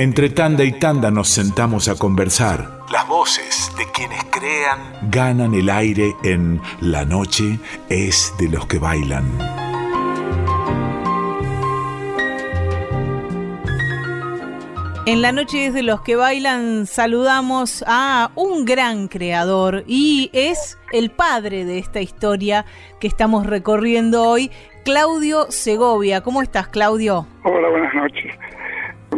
Entre tanda y tanda nos sentamos a conversar. Las voces de quienes crean ganan el aire en La noche es de los que bailan. En la noche es de los que bailan saludamos a un gran creador y es el padre de esta historia que estamos recorriendo hoy, Claudio Segovia. ¿Cómo estás, Claudio? Hola, buenas noches.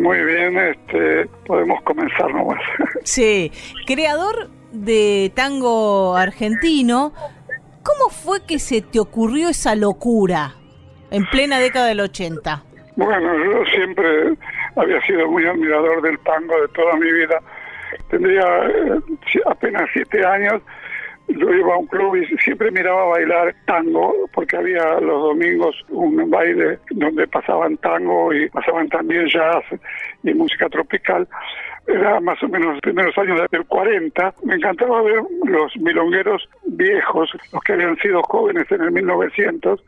Muy bien, este, podemos comenzar nomás. Sí, creador de tango argentino, ¿cómo fue que se te ocurrió esa locura en plena década del 80? Bueno, yo siempre había sido muy admirador del tango de toda mi vida. Tendría eh, apenas siete años yo iba a un club y siempre miraba bailar tango, porque había los domingos un baile donde pasaban tango y pasaban también jazz y música tropical. Era más o menos los primeros años del 40. Me encantaba ver los milongueros viejos, los que habían sido jóvenes en el 1900,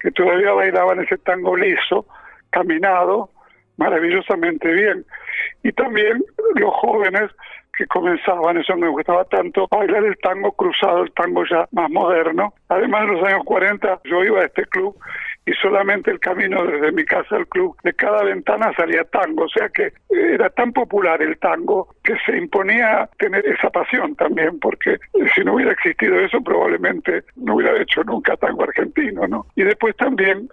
que todavía bailaban ese tango liso, caminado, maravillosamente bien. Y también los jóvenes que comenzaban, eso me gustaba tanto, bailar el tango cruzado, el tango ya más moderno. Además, en los años 40 yo iba a este club y solamente el camino desde mi casa al club, de cada ventana salía tango, o sea que era tan popular el tango que se imponía tener esa pasión también, porque si no hubiera existido eso probablemente no hubiera hecho nunca tango argentino, ¿no? Y después también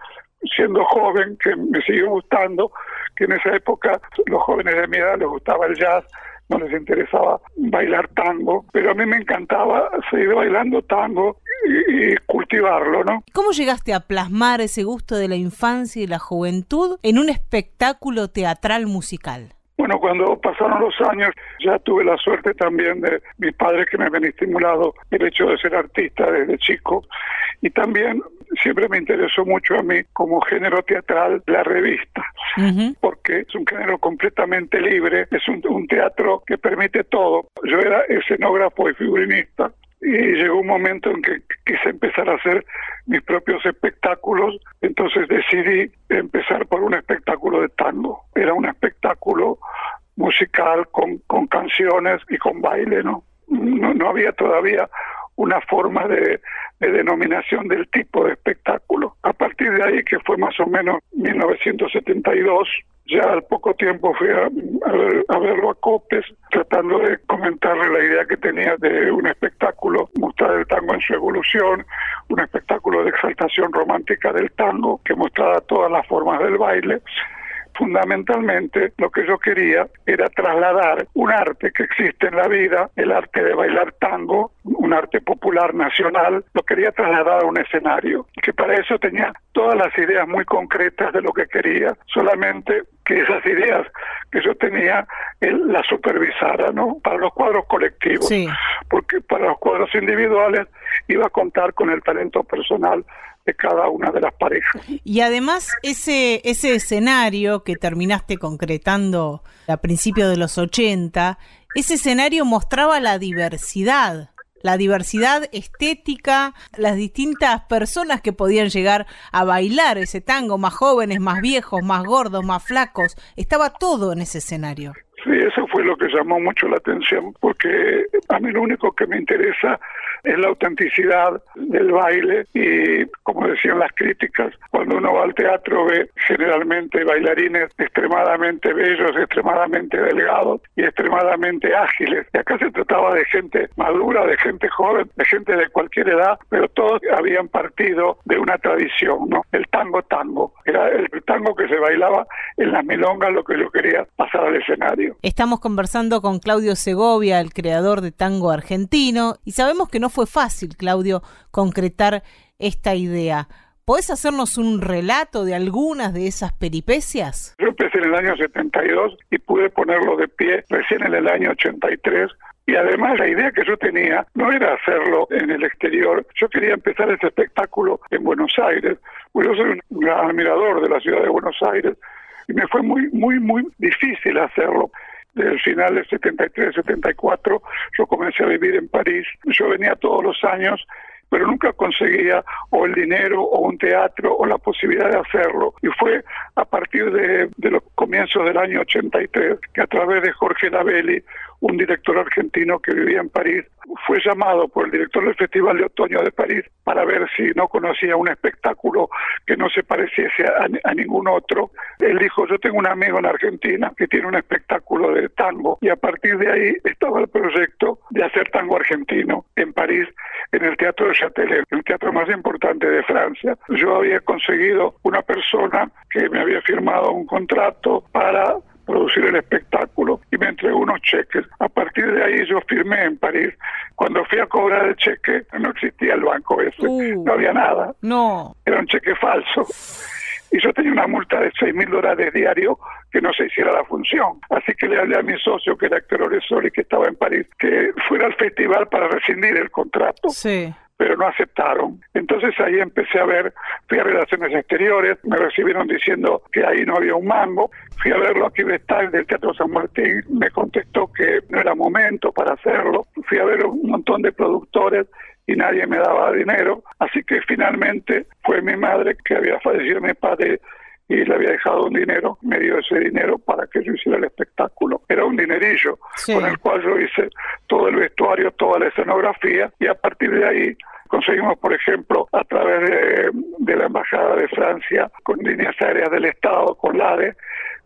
siendo joven, que me siguió gustando, que en esa época los jóvenes de mi edad les gustaba el jazz, no les interesaba bailar tango, pero a mí me encantaba seguir bailando tango y, cultivarlo, ¿no? ¿Cómo llegaste a plasmar ese gusto de la infancia y la juventud en un espectáculo teatral musical? Bueno, cuando pasaron los años ya tuve la suerte también de mis padres que me habían estimulado el hecho de ser artista desde chico y también siempre me interesó mucho a mí como género teatral la revista, porque es un género completamente libre, es un, teatro que permite todo. Yo era escenógrafo y figurinista y llegó un momento en que quise empezar a hacer mis propios espectáculos, entonces decidí empezar por un espectáculo de tango. Era un espectáculo musical con, con canciones y con baile, ¿no? No, no había todavía una forma de, denominación del tipo de espectáculo. A partir de ahí, que fue más o menos 1972, ya al poco tiempo fui a, a, verlo a Copes, tratando de comentarle la idea que tenía de un espectáculo, mostrar el tango en su evolución, un espectáculo de exaltación romántica del tango que mostraba todas las formas del baile fundamentalmente lo que yo quería era trasladar un arte que existe en la vida, el arte de bailar tango, un arte popular nacional, lo quería trasladar a un escenario, que para eso tenía todas las ideas muy concretas de lo que quería, solamente que esas ideas que yo tenía él las supervisara, ¿no? Para los cuadros colectivos, porque para los cuadros individuales iba a contar con el talento personal de cada una de las parejas. Y además ese, ese escenario que terminaste concretando a principios de los 80, ese escenario mostraba la diversidad, la diversidad estética, las distintas personas que podían llegar a bailar ese tango, más jóvenes, más viejos, más gordos, más flacos, estaba todo en ese escenario. Sí, eso fue lo que llamó mucho la atención, porque a mí lo único que me interesa es la autenticidad del baile y, como decían las críticas, cuando uno va al teatro ve generalmente bailarines extremadamente bellos, extremadamente delgados y extremadamente ágiles. Y acá se trataba de gente madura, de gente joven, de gente de cualquier edad, pero todos habían partido de una tradición, ¿no? El tango tango. Era el tango que se bailaba en las milongas lo que yo quería pasar al escenario. Estamos conversando con Claudio Segovia, el creador de tango argentino, y sabemos que no fue fácil, Claudio, concretar esta idea. ¿Podés hacernos un relato de algunas de esas peripecias? Yo empecé en el año 72 y pude ponerlo de pie recién en el año 83 y además la idea que yo tenía no era hacerlo en el exterior, yo quería empezar ese espectáculo en Buenos Aires, porque yo soy un gran admirador de la ciudad de Buenos Aires y me fue muy, muy, muy difícil hacerlo desde el final del 73, 74, yo comencé a vivir en París. Yo venía todos los años pero nunca conseguía o el dinero o un teatro o la posibilidad de hacerlo. Y fue a partir de, los comienzos del año 83 que a través de Jorge Lavelli, un director argentino que vivía en París, fue llamado por el director del Festival de Otoño de París para ver si no conocía un espectáculo que no se pareciese a, ningún otro. Él dijo, yo tengo un amigo en Argentina que tiene un espectáculo de tango y a partir de ahí estaba el proyecto de hacer tango argentino en París, en el Teatro de Châtelet, el teatro más importante de Francia. Yo había conseguido una persona que me había firmado un contrato para producir el espectáculo unos cheques. A partir de ahí yo firmé en París. Cuando fui a cobrar el cheque no existía el banco ese, uh. no había nada. No. Era un cheque falso. Y yo tenía una multa de 6 mil dólares diario que no se hiciera la función. Así que le hablé a mi socio, que era Héctor Oresori, que estaba en París, que fuera al festival para rescindir el contrato. Sí pero no aceptaron. Entonces ahí empecé a ver, fui a Relaciones Exteriores, me recibieron diciendo que ahí no había un mango, fui a verlo aquí de del Teatro San Martín, me contestó que no era momento para hacerlo, fui a ver un montón de productores y nadie me daba dinero, así que finalmente fue mi madre que había fallecido mi padre y le había dejado un dinero, me dio ese dinero para que yo hiciera el espectáculo. Era un dinerillo con el cual yo hice todo el vestuario, toda la escenografía y a partir de ahí conseguimos, por ejemplo, a través de, de la Embajada de Francia, con líneas aéreas del Estado, con LADE,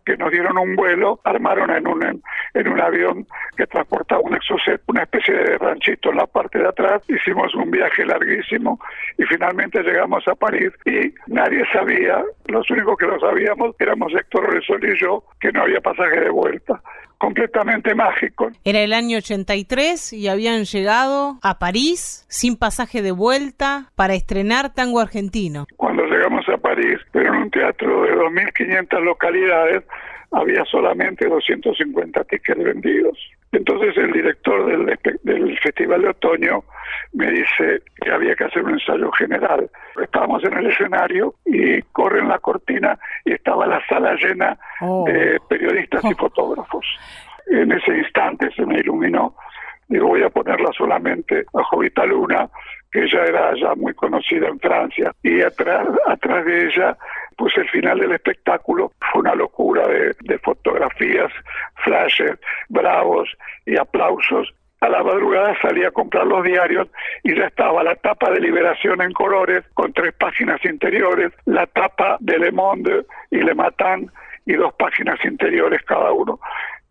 que nos dieron un vuelo, armaron en un, en, un avión que transportaba un exocet, una especie de ranchito en la parte de atrás. Hicimos un viaje larguísimo y finalmente llegamos a París y nadie sabía, los únicos que lo sabíamos éramos Héctor Oresol y yo, que no había pasaje de vuelta completamente mágico. Era el año 83 y habían llegado a París sin pasaje de vuelta para estrenar tango argentino. Cuando llegamos a París, pero en un teatro de 2.500 localidades, había solamente 250 tickets vendidos. Entonces el director del, del, Festival de Otoño me dice que había que hacer un ensayo general. Estábamos en el escenario y corren la cortina y estaba la sala llena oh. de periodistas y fotógrafos. En ese instante se me iluminó. Digo, voy a ponerla solamente a Jovita Luna, que ella era ya muy conocida en Francia, y atrás, atrás de ella pues el final del espectáculo fue una locura de, de fotografías, flashes, bravos y aplausos. A la madrugada salí a comprar los diarios y ya estaba la tapa de Liberación en colores con tres páginas interiores, la tapa de Le Monde y Le Matin y dos páginas interiores cada uno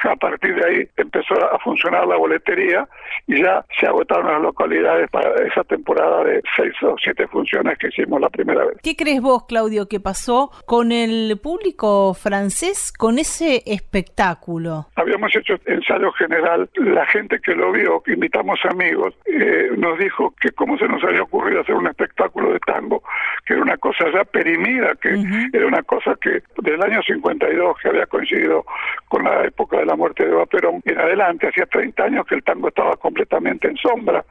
a partir de ahí empezó a funcionar la boletería y ya se agotaron las localidades para esa temporada de seis o siete funciones que hicimos la primera vez. ¿Qué crees vos, Claudio, que pasó con el público francés con ese espectáculo? Habíamos hecho ensayo general, la gente que lo vio, que invitamos amigos, eh, nos dijo que cómo se nos había ocurrido hacer un espectáculo de tango, que era una cosa ya perimida, que era una cosa que del año 52, que había coincidido con la época de la muerte de Perón en adelante, hacía 30 años que el tango estaba completamente en sombra.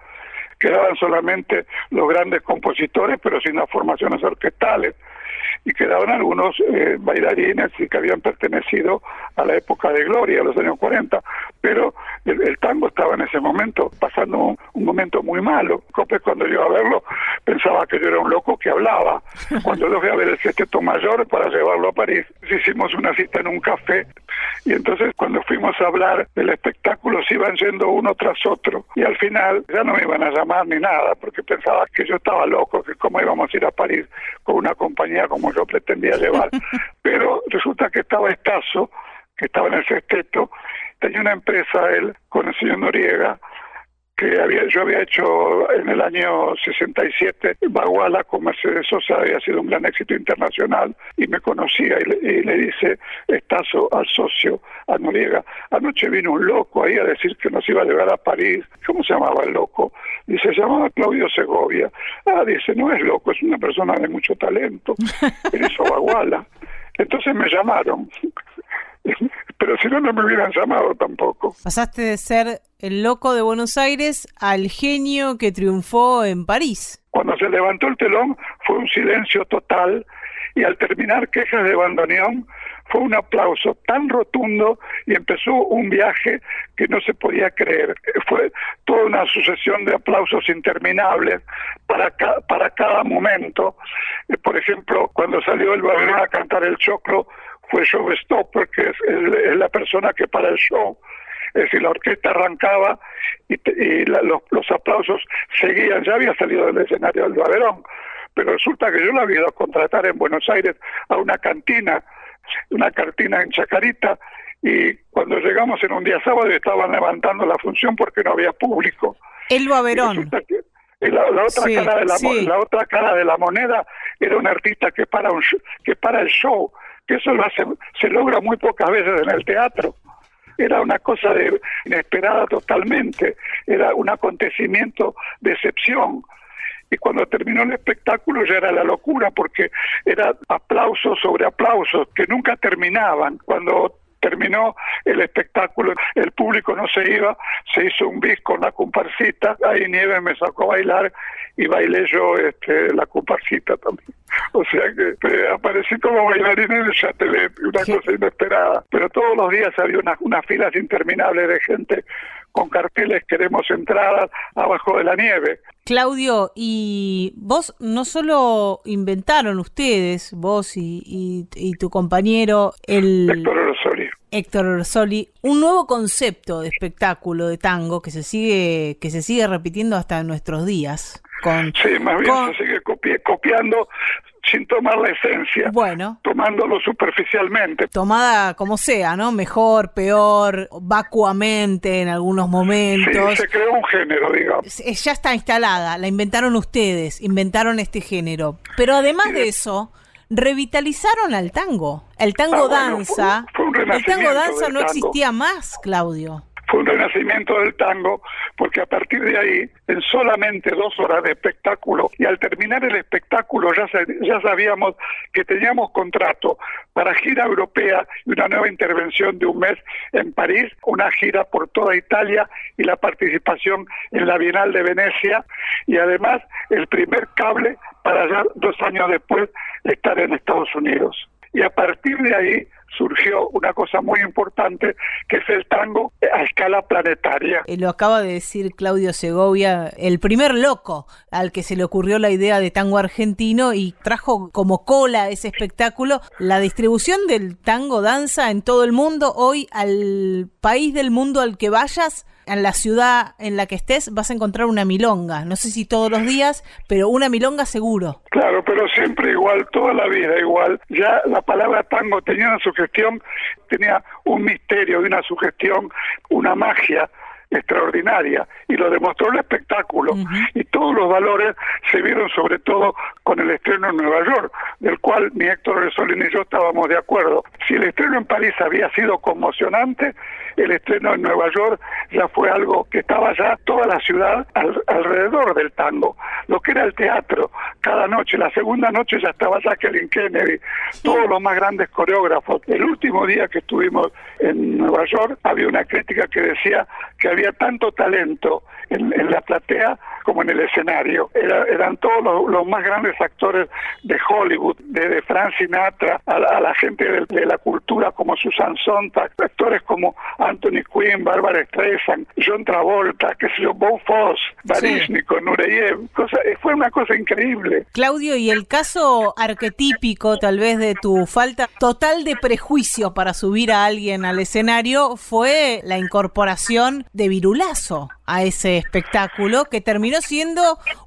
Quedaban solamente los grandes compositores, pero sin las formaciones orquestales y quedaban algunos eh, bailarines que habían pertenecido a la época de gloria, a los años 40, pero el, tango estaba en ese momento pasando un, momento muy malo. Cope cuando yo a verlo pensaba que yo era un loco que hablaba. Cuando lo fui a ver el sexteto mayor para llevarlo a París, hicimos una cita en un café y entonces cuando fuimos a hablar del espectáculo se iban yendo uno tras otro y al final ya no me iban a llamar ni nada porque pensaba que yo estaba loco, que cómo íbamos a ir a París con una compañía como yo pretendía llevar. Pero resulta que estaba escaso, que estaba en el sexteto, tenía una empresa él con el señor Noriega, que había, yo había hecho en el año 67, Baguala con Mercedes Sosa había sido un gran éxito internacional y me conocía y le, dice Estazo al socio, a Noriega, anoche vino un loco ahí a decir que nos iba a llevar a París, ¿cómo se llamaba el loco? Dice, se llamaba Claudio Segovia. Ah, dice, no es loco, es una persona de mucho talento, él hizo Baguala. Entonces me llamaron pero si no, no me hubieran llamado tampoco. Pasaste de ser el loco de Buenos Aires al genio que triunfó en París. Cuando se levantó el telón fue un silencio total y al terminar Quejas de Bandoneón fue un aplauso tan rotundo y empezó un viaje que no se podía creer. Fue toda una sucesión de aplausos interminables para, para cada momento. Eh, por ejemplo, cuando salió el Babilón a cantar el choclo, fue Showstopper, que es, es, la persona que para el show. Es decir, la orquesta arrancaba y, los, los, aplausos seguían. Ya había salido del escenario del Babilón, pero resulta que yo lo había ido a contratar en Buenos Aires a una cantina una cartina en Chacarita y cuando llegamos en un día sábado estaban levantando la función porque no había público. El Verón. La, otra cara de la, la, otra cara de la moneda era un artista que para un que para el show que eso lo hace, se logra muy pocas veces en el teatro era una cosa de, inesperada totalmente era un acontecimiento de excepción y cuando terminó el espectáculo ya era la locura porque era aplausos sobre aplausos que nunca terminaban. Cuando terminó el espectáculo, el público no se iba, se hizo un bis con la comparsita, ahí Nieves me sacó a bailar y bailé yo este, la comparsita también. O sea que eh, aparecí como bailarín en el Chatelet, una cosa inesperada. Pero todos los días había unas filas interminables de gente con carteles queremos entradas abajo de la nieve. Claudio, y vos no solo inventaron ustedes, vos y, tu compañero, el... Héctor Orsoli. Héctor un nuevo concepto de espectáculo de tango que se sigue, que se sigue repitiendo hasta nuestros días. Con, sí, más bien se sigue copiando sin tomar la esencia. Bueno. Tomándolo superficialmente. Tomada como sea, ¿no? Mejor, peor, vacuamente en algunos momentos. Sí, se creó un género, digamos. Ya está instalada, la inventaron ustedes, inventaron este género. Pero además de eso, revitalizaron al tango. El tango ah, danza. el tango danza no existía más, Claudio fue un renacimiento del tango, porque a partir de ahí, en solamente dos horas de espectáculo, y al terminar el espectáculo ya, ya sabíamos que teníamos contrato para gira europea y una nueva intervención de un mes en París, una gira por toda Italia y la participación en la Bienal de Venecia, y además el primer cable para ya dos años después estar en Estados Unidos. Y a partir de ahí surgió una cosa muy importante que es el tango a escala planetaria. Eh, lo acaba de decir Claudio Segovia, el primer loco al que se le ocurrió la idea de tango argentino y trajo como cola ese espectáculo la distribución del tango danza en todo el mundo. Hoy al país del mundo al que vayas en la ciudad en la que estés vas a encontrar una milonga. No sé si todos los días, pero una milonga seguro. Claro, pero siempre igual, toda la vida igual. Ya la palabra tango tenía una sugestión, tenía un misterio, una sugestión, una magia extraordinaria y lo demostró el espectáculo y todos los valores se vieron sobre todo con el estreno en Nueva York, del cual ni Héctor Resolín ni yo estábamos de acuerdo. Si el estreno en París había sido conmocionante, el estreno en Nueva York ya fue algo que estaba ya toda la ciudad alrededor del tango, lo que era el teatro, cada noche, la segunda noche ya estaba Jacqueline Kennedy, todos los más grandes coreógrafos. El último día que estuvimos en Nueva York había una crítica que decía que había tanto talento en, la platea como en el escenario. eran todos los, más grandes actores de Hollywood, desde Frank Sinatra a, la gente de, la cultura como Susan Sontag, actores como Anthony Quinn, Barbara Streisand, John Travolta, que sé yo, Bo Foss, Baryshnikov, Nureyev, fue una cosa increíble. Claudio, y el caso arquetípico tal vez de tu falta total de prejuicio para subir a alguien al escenario fue la incorporación de Virulazo a ese espectáculo que terminó siendo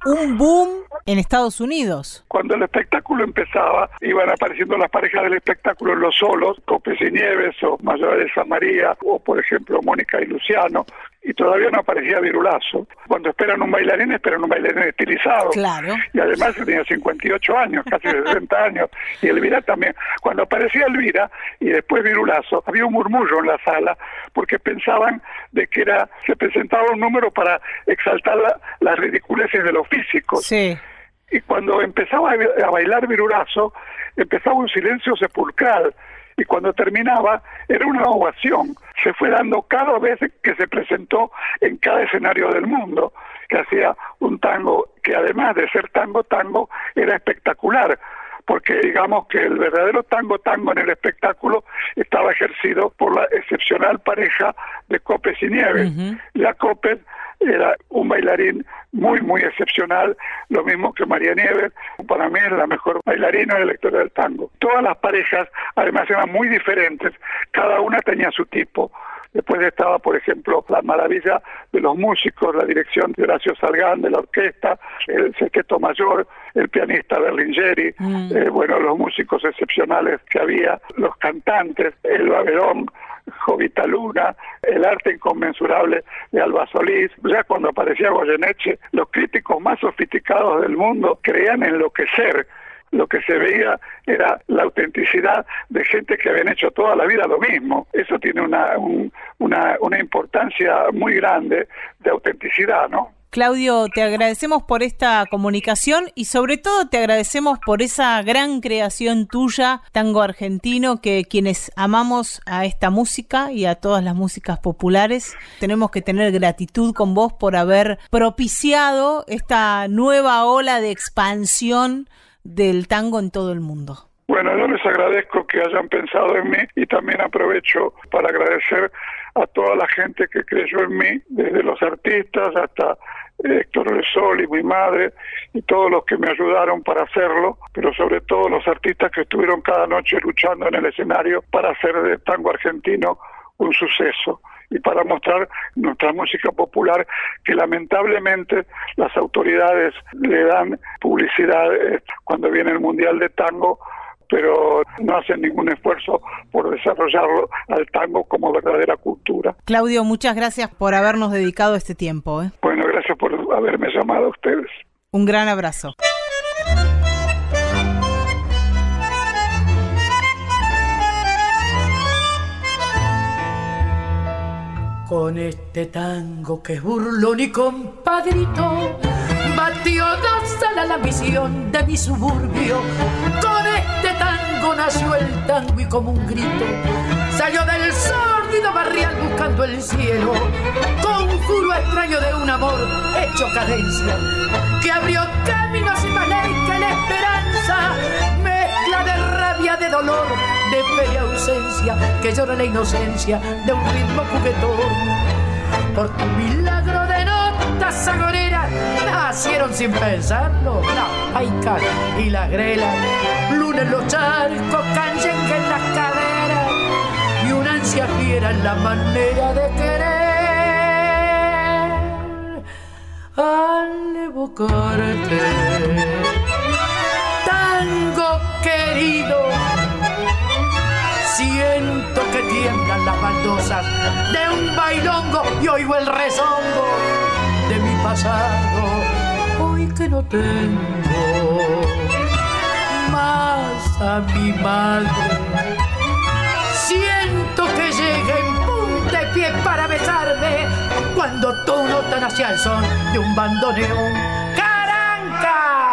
un boom en Estados Unidos. Cuando el espectáculo empezaba, iban apareciendo las parejas del espectáculo los solos, Copes y Nieves o Mayores de San María, o por ejemplo Mónica y Luciano, y todavía no aparecía Virulazo. Cuando esperan un bailarín, esperan un bailarín estilizado. Claro. Y además tenía 58 años, casi 60 años. Y Elvira también. Cuando aparecía Elvira y después Virulazo, había un murmullo en la sala porque pensaban de que era se presentaba un número para exaltar las ridiculeces de los físicos. Sí. Y cuando empezaba a bailar Virulazo, empezaba un silencio sepulcral y cuando terminaba era una ovación. Se fue dando cada vez que se presentó en cada escenario del mundo, que hacía un tango que además de ser tango, tango, era espectacular, porque digamos que el verdadero tango tango en el espectáculo estaba ejercido por la excepcional pareja de Copes y Nieves. La Copes era un bailarín muy, muy excepcional, lo mismo que María Nieves, para mí es la mejor bailarina de la historia del tango. Todas las parejas, además, eran muy diferentes, cada una tenía su tipo. Después estaba, por ejemplo, la maravilla de los músicos, la dirección de Horacio Salgán, de la orquesta, el sequeto mayor, el pianista Berlingeri, mm. eh, bueno, los músicos excepcionales que había, los cantantes, el Verón, Jovita Luna, el arte inconmensurable de Alba Solís. Ya cuando aparecía Goyeneche, los críticos más sofisticados del mundo creían enloquecer lo que se veía era la autenticidad de gente que habían hecho toda la vida lo mismo. Eso tiene una, una, una importancia muy grande de autenticidad, ¿no? Claudio, te agradecemos por esta comunicación y sobre todo te agradecemos por esa gran creación tuya, tango argentino, que quienes amamos a esta música y a todas las músicas populares, tenemos que tener gratitud con vos por haber propiciado esta nueva ola de expansión del tango en todo el mundo. Bueno, yo les agradezco que hayan pensado en mí y también aprovecho para agradecer a toda la gente que creyó en mí, desde los artistas hasta Héctor Sol y mi madre y todos los que me ayudaron para hacerlo, pero sobre todo los artistas que estuvieron cada noche luchando en el escenario para hacer de tango argentino un suceso y para mostrar nuestra música popular que lamentablemente las autoridades le dan publicidad eh, cuando viene el Mundial de Tango pero no hacen ningún esfuerzo por desarrollarlo al tango como verdadera cultura. Claudio, muchas gracias por habernos dedicado este tiempo. ¿eh? Bueno, gracias por haberme llamado a ustedes. Un gran abrazo. Con este tango que es burlón compadrito, batió dos la visión de mi suburbio. Con este tango nació el tango y como un grito salió del sórdido barrial buscando el cielo. Conjuro extraño de un amor hecho cadencia que abrió caminos y más ley que la esperanza. Mezcla de rabia, de dolor, de y ausencia que llora la inocencia de un ritmo juguetón. Por tu milagro de notas agoreras nacieron sin pensarlo la paica y la grela. Luna en los charcos, canyenque en las caderas y una ansia fiera en la manera de querer. Al evocarte, tango querido Siento que tiemblan las baldosas de un bailongo y oigo el rezongo de mi pasado. Hoy que no tengo más a mi madre. Siento que llega en punta de pie para besarme cuando tú notas hacia el son de un bandoneón. ¡Caranca!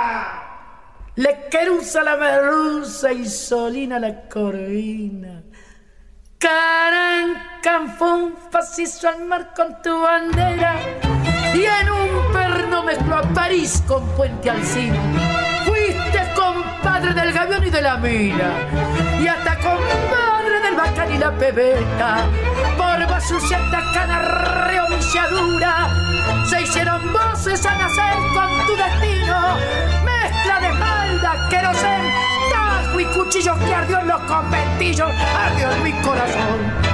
Le querusa la merluza y la corvina. Carancanfón, facizo al mar con tu bandera. Y en un perno mezcló a París con Puente Alcín. Fuiste compadre del gavión y de la mina. Y hasta compadre del bacán y la pebeta. Por basuciata, canarreo, viciadura. Se hicieron voces a nacer con tu destino mezcla de falda, querosén, tajo y cuchillos que ardió los conventillos, ardió mi corazón.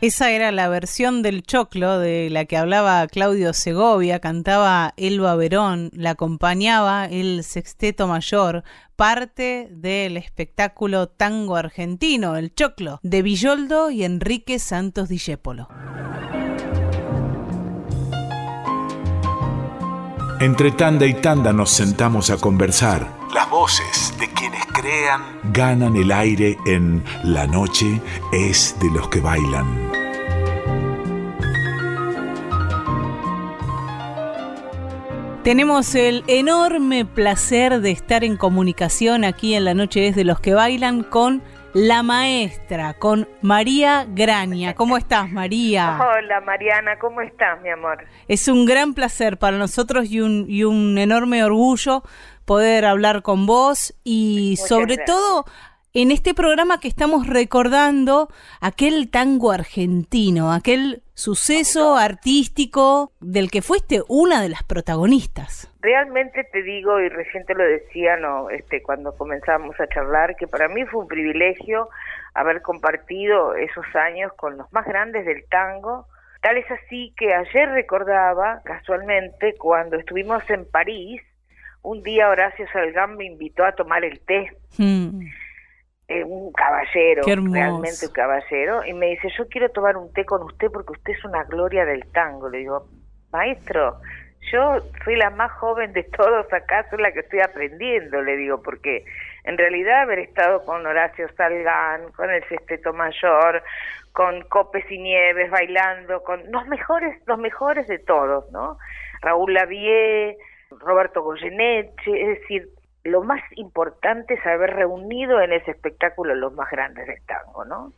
Esa era la versión del choclo de la que hablaba Claudio Segovia, cantaba Elba Verón, la acompañaba el sexteto mayor, parte del espectáculo tango argentino, el choclo, de Villoldo y Enrique Santos Discépolo. Entre tanda y tanda nos sentamos a conversar. Las voces de quienes crean ganan el aire en La noche es de los que bailan. Tenemos el enorme placer de estar en comunicación aquí en La noche es de los que bailan con la maestra, con María Graña. ¿Cómo estás, María? Hola, Mariana, ¿cómo estás, mi amor? Es un gran placer para nosotros y un, y un enorme orgullo poder hablar con vos y sobre todo en este programa que estamos recordando aquel tango argentino, aquel suceso artístico del que fuiste una de las protagonistas. Realmente te digo, y recién te lo decía no, este, cuando comenzamos a charlar, que para mí fue un privilegio haber compartido esos años con los más grandes del tango. Tal es así que ayer recordaba, casualmente, cuando estuvimos en París, un día Horacio Salgán me invitó a tomar el té. Hmm. Eh, un caballero, realmente un caballero, y me dice, yo quiero tomar un té con usted porque usted es una gloria del tango. Le digo, maestro, yo soy la más joven de todos acá, soy la que estoy aprendiendo, le digo, porque en realidad haber estado con Horacio Salgán, con el Sexteto Mayor, con Copes y Nieves bailando, con los mejores, los mejores de todos, ¿no? Raúl Lavie, Roberto Goyeneche, es decir, lo más importante es haber reunido en ese espectáculo los más grandes del tango, ¿no?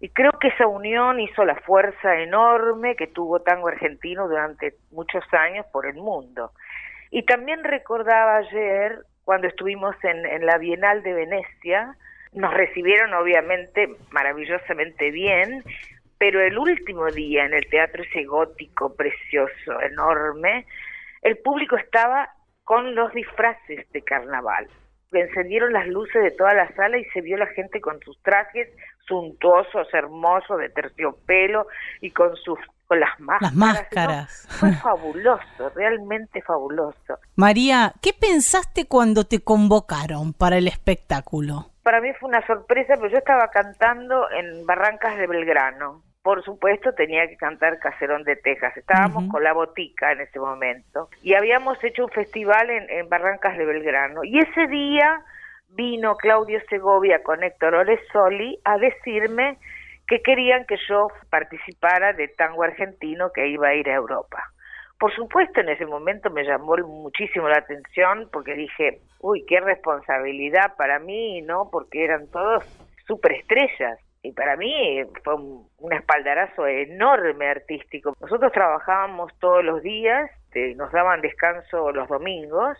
Y creo que esa unión hizo la fuerza enorme que tuvo tango argentino durante muchos años por el mundo. Y también recordaba ayer, cuando estuvimos en, en la Bienal de Venecia, nos recibieron obviamente maravillosamente bien, pero el último día en el teatro ese gótico precioso, enorme, el público estaba con los disfraces de carnaval. Encendieron las luces de toda la sala y se vio la gente con sus trajes suntuosos, hermosos, de terciopelo y con sus con las máscaras. Las máscaras. Fue fabuloso, realmente fabuloso. María, ¿qué pensaste cuando te convocaron para el espectáculo? Para mí fue una sorpresa, pero yo estaba cantando en Barrancas de Belgrano por supuesto tenía que cantar Caserón de Texas. Estábamos con la botica en ese momento y habíamos hecho un festival en, Barrancas de Belgrano. Y ese día vino Claudio Segovia con Héctor Oresoli a decirme que querían que yo participara de tango argentino que iba a ir a Europa. Por supuesto, en ese momento me llamó muchísimo la atención porque dije, uy, qué responsabilidad para mí, ¿no? Porque eran todos superestrellas y para mí fue un, espaldarazo enorme artístico. Nosotros trabajábamos todos los días, nos daban descanso los domingos.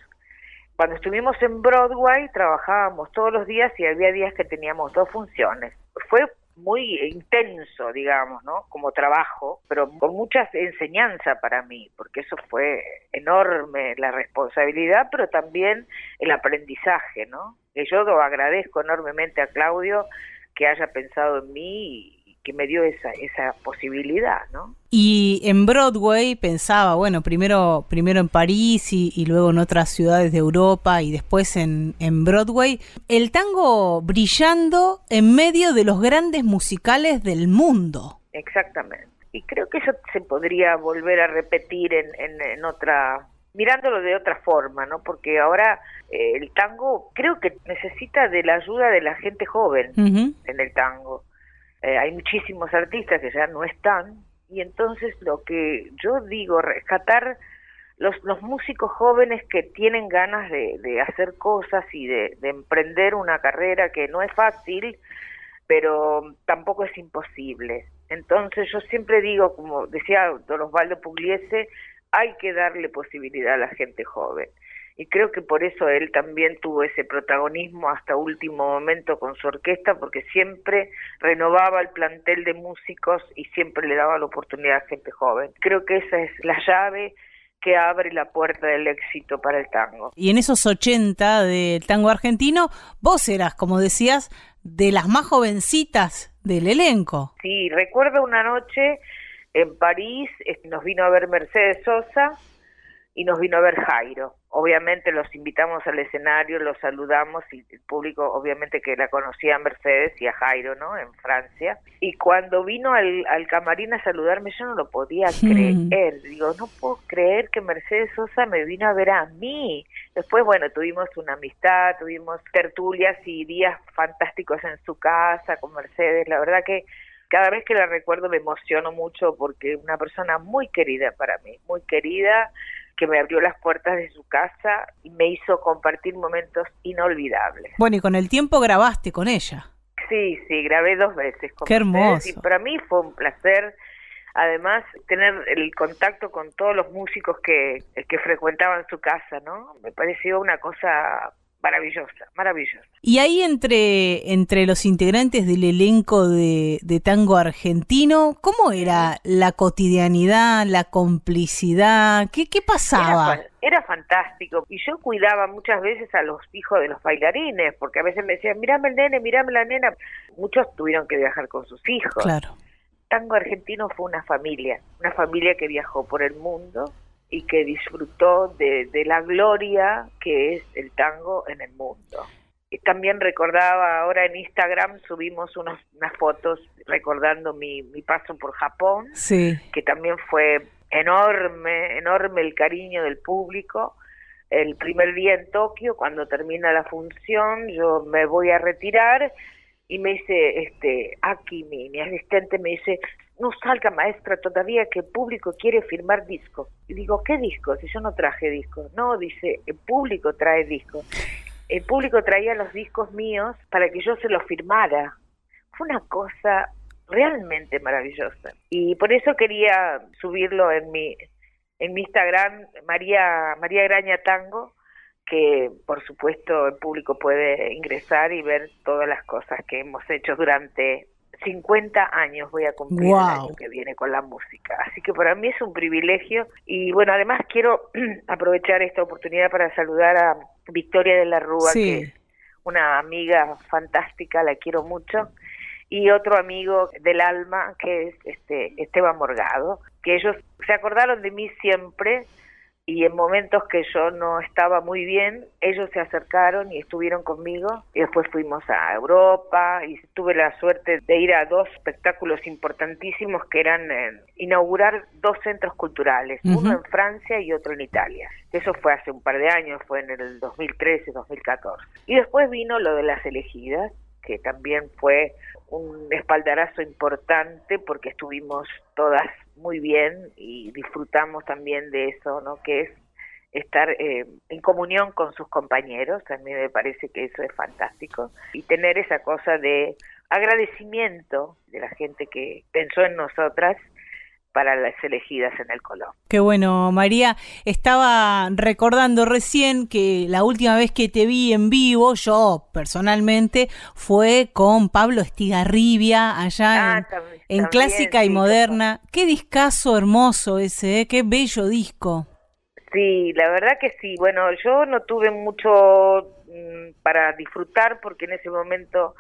Cuando estuvimos en Broadway trabajábamos todos los días y había días que teníamos dos funciones. Fue muy intenso, digamos, ¿no? Como trabajo, pero con mucha enseñanza para mí, porque eso fue enorme la responsabilidad, pero también el aprendizaje, ¿no? Y yo lo agradezco enormemente a Claudio que haya pensado en mí y que me dio esa, esa posibilidad, ¿no? Y en Broadway pensaba, bueno, primero, primero en París y, luego en otras ciudades de Europa y después en, en Broadway, el tango brillando en medio de los grandes musicales del mundo. Exactamente. Y creo que eso se podría volver a repetir en, en otra mirándolo de otra forma, ¿no? Porque ahora eh, el tango creo que necesita de la ayuda de la gente joven en el tango. Eh, hay muchísimos artistas que ya no están y entonces lo que yo digo, rescatar los, los músicos jóvenes que tienen ganas de, de hacer cosas y de, de emprender una carrera que no es fácil, pero tampoco es imposible. Entonces yo siempre digo, como decía don Osvaldo Pugliese, hay que darle posibilidad a la gente joven. Y creo que por eso él también tuvo ese protagonismo hasta último momento con su orquesta, porque siempre renovaba el plantel de músicos y siempre le daba la oportunidad a gente joven. Creo que esa es la llave que abre la puerta del éxito para el tango. Y en esos 80 del tango argentino, vos eras, como decías, de las más jovencitas del elenco. Sí, recuerdo una noche en París nos vino a ver Mercedes Sosa y nos vino a ver Jairo. Obviamente los invitamos al escenario, los saludamos y el público obviamente que la conocía a Mercedes y a Jairo, ¿no? En Francia. Y cuando vino al, camarín a saludarme yo no lo podía creer. Digo, no puedo creer que Mercedes Sosa me vino a ver a mí. Después, bueno, tuvimos una amistad, tuvimos tertulias y días fantásticos en su casa con Mercedes. La verdad que cada vez que la recuerdo me emociono mucho porque una persona muy querida para mí, muy querida, que me abrió las puertas de su casa y me hizo compartir momentos inolvidables. Bueno, y con el tiempo grabaste con ella. Sí, sí, grabé dos veces con Qué hermoso. Y para mí fue un placer además tener el contacto con todos los músicos que, que frecuentaban su casa, ¿no? Me pareció una cosa maravillosa, maravillosa. Y ahí entre, entre los integrantes del elenco de, tango argentino, ¿cómo era la cotidianidad, la complicidad? ¿Qué, qué pasaba? Era, fantástico. Y yo cuidaba muchas veces a los hijos de los bailarines, porque a veces me decían, mirame el nene, mirame la nena. Muchos tuvieron que viajar con sus hijos. Claro. Tango argentino fue una familia, una familia que viajó por el mundo y que disfrutó de, la gloria que es el tango en el mundo. Y también recordaba, ahora en Instagram subimos unas fotos recordando mi, mi paso por Japón, sí. que también fue enorme, enorme el cariño del público. El primer día en Tokio, cuando termina la función, yo me voy a retirar y me dice, este, aquí mi, mi asistente me dice, no salga maestra todavía que el público quiere firmar disco. Y digo, ¿qué disco? Si yo no traje disco. No, dice, el público trae disco. El público traía los discos míos para que yo se los firmara. Fue una cosa realmente maravillosa. Y por eso quería subirlo en mi, en mi Instagram, María, María Graña Tango, que por supuesto el público puede ingresar y ver todas las cosas que hemos hecho durante 50 años voy a cumplir el año que viene con la música. Así que para mí es un privilegio. Y bueno, además quiero aprovechar esta oportunidad para saludar a Victoria de la Rúa, que es una amiga fantástica, la quiero mucho, y otro amigo del alma que es este Esteban Morgado, que ellos se acordaron de mí siempre y en momentos que yo no estaba muy bien, ellos se acercaron y estuvieron conmigo y después fuimos a Europa y tuve la suerte de ir a dos espectáculos importantísimos que eran inaugurar dos centros culturales, uno en Francia y otro en Italia. Eso fue hace un par de años, fue en el 2013-2014. Y después vino lo de las elegidas, que también fue un espaldarazo importante porque estuvimos todas muy bien y disfrutamos también de eso, ¿no? Que es estar eh, en comunión con sus compañeros, a mí me parece que eso es fantástico, y tener esa cosa de agradecimiento de la gente que pensó en nosotras para las elegidas en el Colón. Qué bueno, María. Estaba recordando recién que la última vez que te vi en vivo, yo personalmente, fue con Pablo Estigarribia allá ah, en, Clásica y Moderna. Qué discazo hermoso ese, ¿eh? qué bello disco. Sí, la verdad que sí. Bueno, yo no tuve mucho mm, para disfrutar porque en ese momento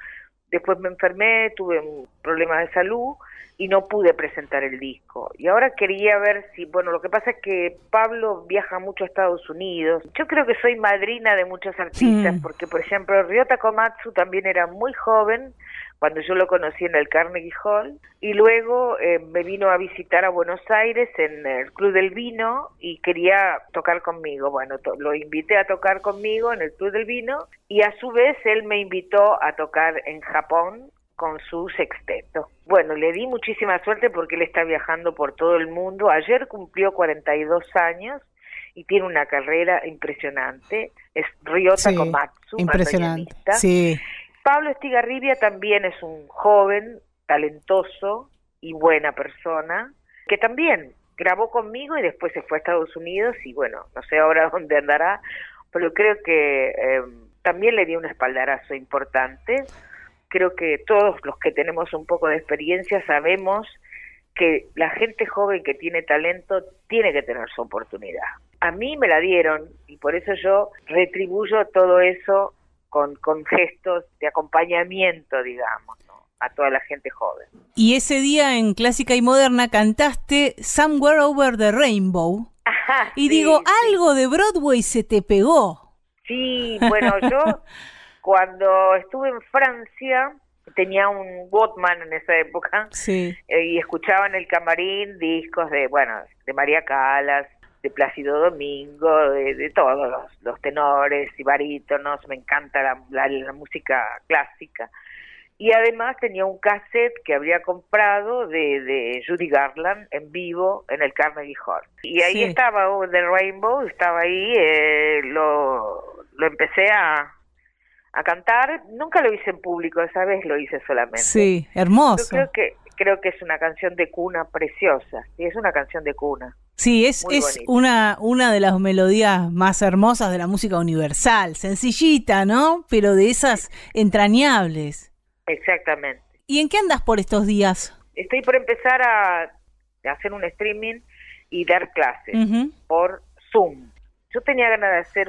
después me enfermé, tuve un problema de salud y no pude presentar el disco. Y ahora quería ver si, bueno, lo que pasa es que Pablo viaja mucho a Estados Unidos. Yo creo que soy madrina de muchos artistas, mm. porque por ejemplo Ryota Komatsu también era muy joven cuando yo lo conocí en el Carnegie Hall y luego eh, me vino a visitar a Buenos Aires en el Club del Vino y quería tocar conmigo. Bueno, lo invité a tocar conmigo en el Club del Vino y a su vez él me invitó a tocar en Japón con su sexteto. Bueno, le di muchísima suerte porque él está viajando por todo el mundo. Ayer cumplió 42 años y tiene una carrera impresionante. Es Ryota Komatsu, impresionante. Sí. Pablo Estigarribia también es un joven, talentoso y buena persona, que también grabó conmigo y después se fue a Estados Unidos y bueno, no sé ahora dónde andará, pero creo que eh, también le dio un espaldarazo importante creo que todos los que tenemos un poco de experiencia sabemos que la gente joven que tiene talento tiene que tener su oportunidad. A mí me la dieron y por eso yo retribuyo todo eso con, con gestos de acompañamiento, digamos, a toda la gente joven. Y ese día en Clásica y Moderna cantaste Somewhere Over the Rainbow. Ajá, y digo, algo de Broadway se te pegó. Sí, bueno, yo Cuando estuve en Francia, tenía un Walkman en esa época sí. Eh, y escuchaba en el camarín discos de, bueno, de María Calas, de Plácido Domingo, de, todos los, tenores y barítonos, me encanta la, la, música clásica. Y además tenía un cassette que habría comprado de, de Judy Garland en vivo en el Carnegie Hall. Y ahí estaba oh, The Rainbow, estaba ahí, eh, lo, lo empecé a, a cantar. Nunca lo hice en público, esa vez lo hice solamente. Sí, hermoso. Yo creo que, creo que es una canción de cuna preciosa, y es una canción de cuna. Sí, es, es una, una de las melodías más hermosas de la música universal, sencillita, ¿no? Pero de esas entrañables. Exactamente. ¿Y en qué andas por estos días? Estoy por empezar a hacer un streaming y dar clases por Zoom. Yo tenía ganas de hacer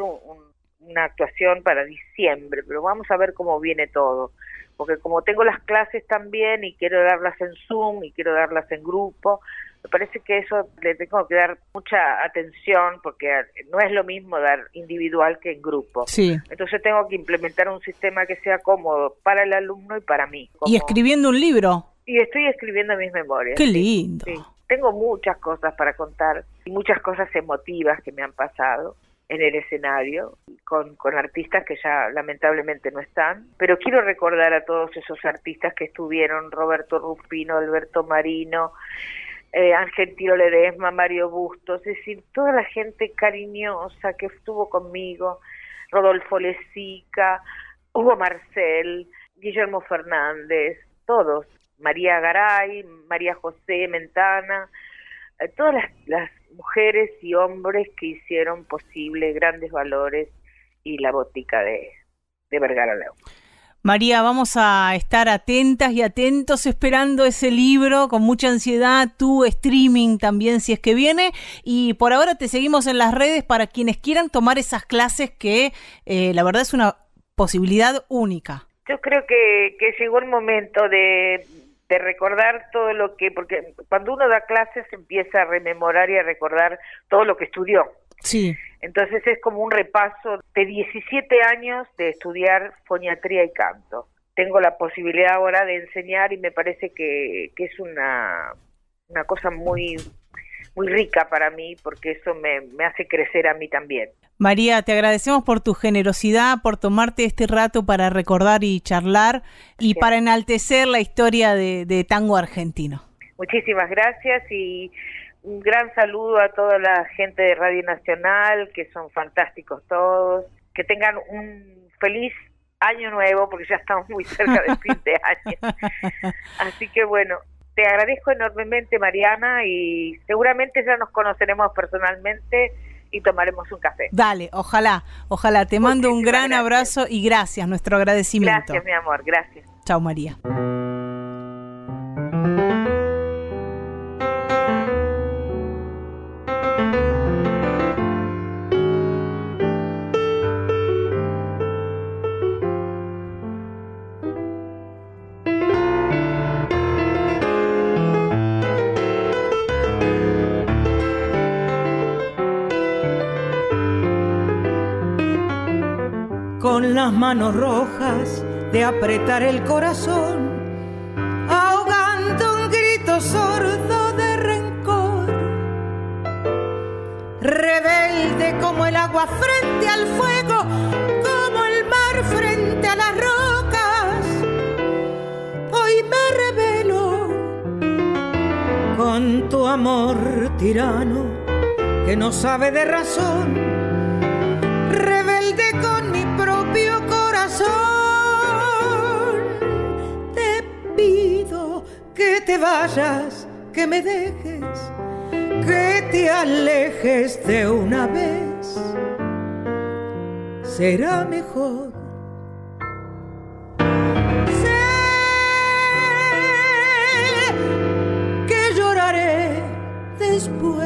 una actuación para diciembre, pero vamos a ver cómo viene todo. Porque como tengo las clases también y quiero darlas en Zoom y quiero darlas en grupo, me parece que eso le tengo que dar mucha atención porque no es lo mismo dar individual que en grupo. Sí. Entonces tengo que implementar un sistema que sea cómodo para el alumno y para mí. Y escribiendo un libro. Y estoy escribiendo mis memorias. Qué lindo. Sí. Tengo muchas cosas para contar y muchas cosas emotivas que me han pasado en el escenario con, con artistas que ya lamentablemente no están, pero quiero recordar a todos esos artistas que estuvieron, Roberto Rufino, Alberto Marino, eh, Argentino Ledesma, Mario Bustos, es decir, toda la gente cariñosa que estuvo conmigo, Rodolfo Lezica, Hugo Marcel, Guillermo Fernández, todos, María Garay, María José Mentana, eh, todas las, mujeres y hombres que hicieron posible grandes valores y la botica de, de Vergara León. María, vamos a estar atentas y atentos esperando ese libro con mucha ansiedad, tu streaming también si es que viene. Y por ahora te seguimos en las redes para quienes quieran tomar esas clases que eh, la verdad es una posibilidad única. Yo creo que, que llegó el momento de, de recordar todo lo que, porque cuando uno da clases empieza a rememorar y a recordar todo lo que estudió. Sí. Entonces es como un repaso de 17 años de estudiar foniatría y canto. Tengo la posibilidad ahora de enseñar y me parece que, que es una, una cosa muy muy rica para mí porque eso me, me, hace crecer a mí también. María, te agradecemos por tu generosidad, por tomarte este rato para recordar y charlar y para enaltecer la historia de, de tango argentino. Muchísimas gracias y un gran saludo a toda la gente de Radio Nacional, que son fantásticos todos, que tengan un feliz año nuevo, porque ya estamos muy cerca del fin de año. Así que bueno, te agradezco enormemente, Mariana, y seguramente ya nos conoceremos personalmente y tomaremos un café. Dale, ojalá, ojalá. Te mando un gran abrazo y gracias, nuestro agradecimiento. Gracias, mi amor, gracias. Chao, María. Las manos rojas de apretar el corazón, ahogando un grito sordo de rencor. Rebelde como el agua frente al fuego, como el mar frente a las rocas. Hoy me revelo con tu amor tirano que no sabe de razón que te vayas, que me dejes, que te alejes de una vez. Será mejor. Sé que lloraré después.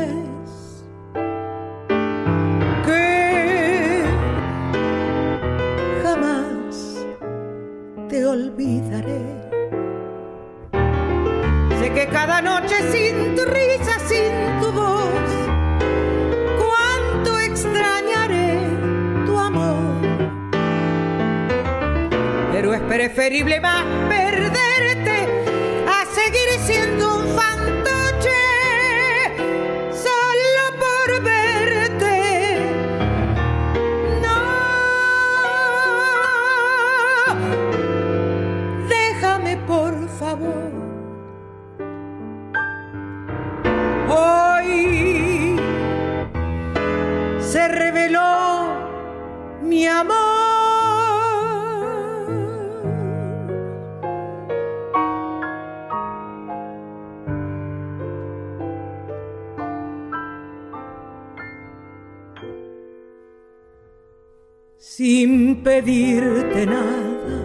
Sin pedirte nada,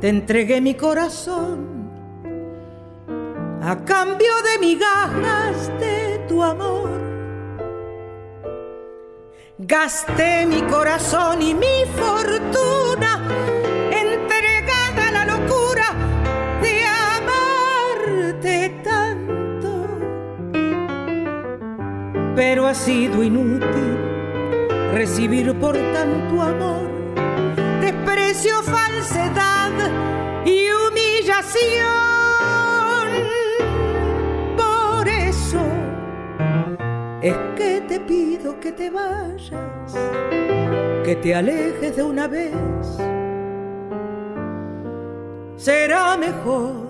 te entregué mi corazón a cambio de migajas de tu amor. Gasté mi corazón y mi fortuna entregada a la locura de amarte tanto. Pero ha sido inútil recibir por tanto amor, desprecio, falsedad y humillación. Por eso es que te pido que te vayas, que te alejes de una vez. Será mejor